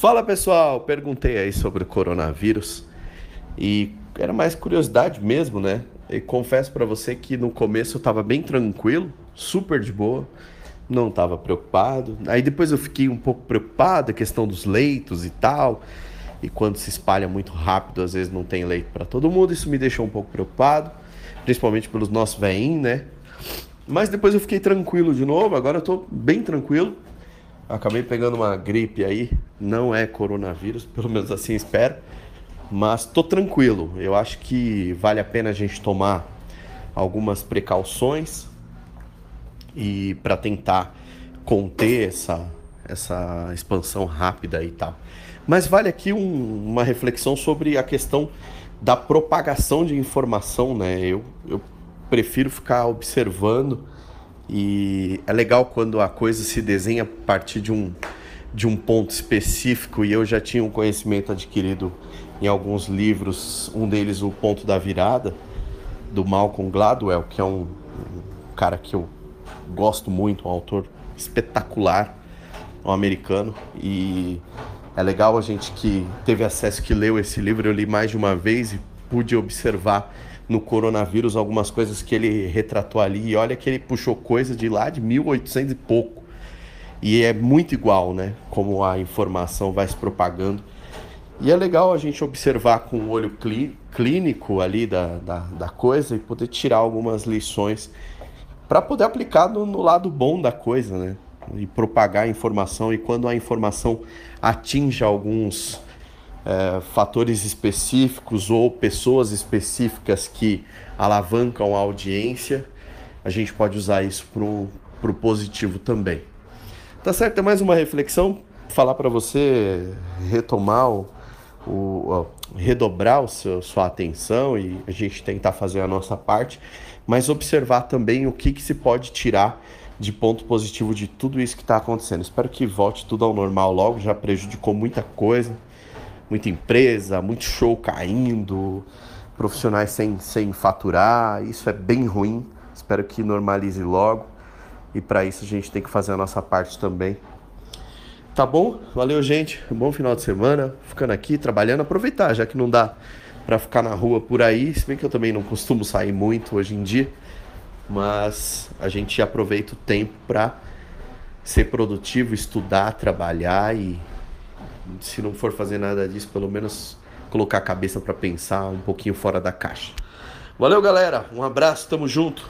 Fala pessoal, perguntei aí sobre o coronavírus e era mais curiosidade mesmo, né? E confesso para você que no começo eu tava bem tranquilo, super de boa, não tava preocupado. Aí depois eu fiquei um pouco preocupado, a questão dos leitos e tal. E quando se espalha muito rápido, às vezes não tem leito para todo mundo, isso me deixou um pouco preocupado, principalmente pelos nossos veinhos, né? Mas depois eu fiquei tranquilo de novo, agora eu tô bem tranquilo. Acabei pegando uma gripe aí, não é coronavírus, pelo menos assim espero. Mas tô tranquilo. Eu acho que vale a pena a gente tomar algumas precauções e para tentar conter essa essa expansão rápida e tal. Mas vale aqui um, uma reflexão sobre a questão da propagação de informação, né? Eu, eu prefiro ficar observando e é legal quando a coisa se desenha a partir de um, de um ponto específico. E eu já tinha um conhecimento adquirido em alguns livros, um deles o Ponto da Virada, do Malcolm Gladwell, que é um, um cara que eu gosto muito, um autor espetacular, um americano, e é legal a gente que teve acesso, que leu esse livro, eu li mais de uma vez e pude observar no coronavírus algumas coisas que ele retratou ali. E olha que ele puxou coisa de lá de 1800 e pouco. E é muito igual, né? Como a informação vai se propagando. E é legal a gente observar com o olho clínico ali da, da, da coisa e poder tirar algumas lições para poder aplicar no, no lado bom da coisa, né? E propagar a informação. E quando a informação atinge alguns é, fatores específicos ou pessoas específicas que alavancam a audiência, a gente pode usar isso para o positivo também. Tá certo? É mais uma reflexão, falar para você retomar o, o, redobrar o seu, sua atenção e a gente tentar fazer a nossa parte, mas observar também o que, que se pode tirar de ponto positivo de tudo isso que está acontecendo. Espero que volte tudo ao normal logo, já prejudicou muita coisa muita empresa, muito show caindo, profissionais sem, sem faturar. Isso é bem ruim. Espero que normalize logo. E para isso a gente tem que fazer a nossa parte também. Tá bom? Valeu, gente. Bom final de semana. Ficando aqui, trabalhando. Aproveitar, já que não dá para ficar na rua por aí. Se bem que eu também não costumo sair muito hoje em dia. Mas a gente aproveita o tempo para ser produtivo, estudar, trabalhar e se não for fazer nada disso, pelo menos colocar a cabeça para pensar um pouquinho fora da caixa. Valeu, galera. Um abraço, tamo junto.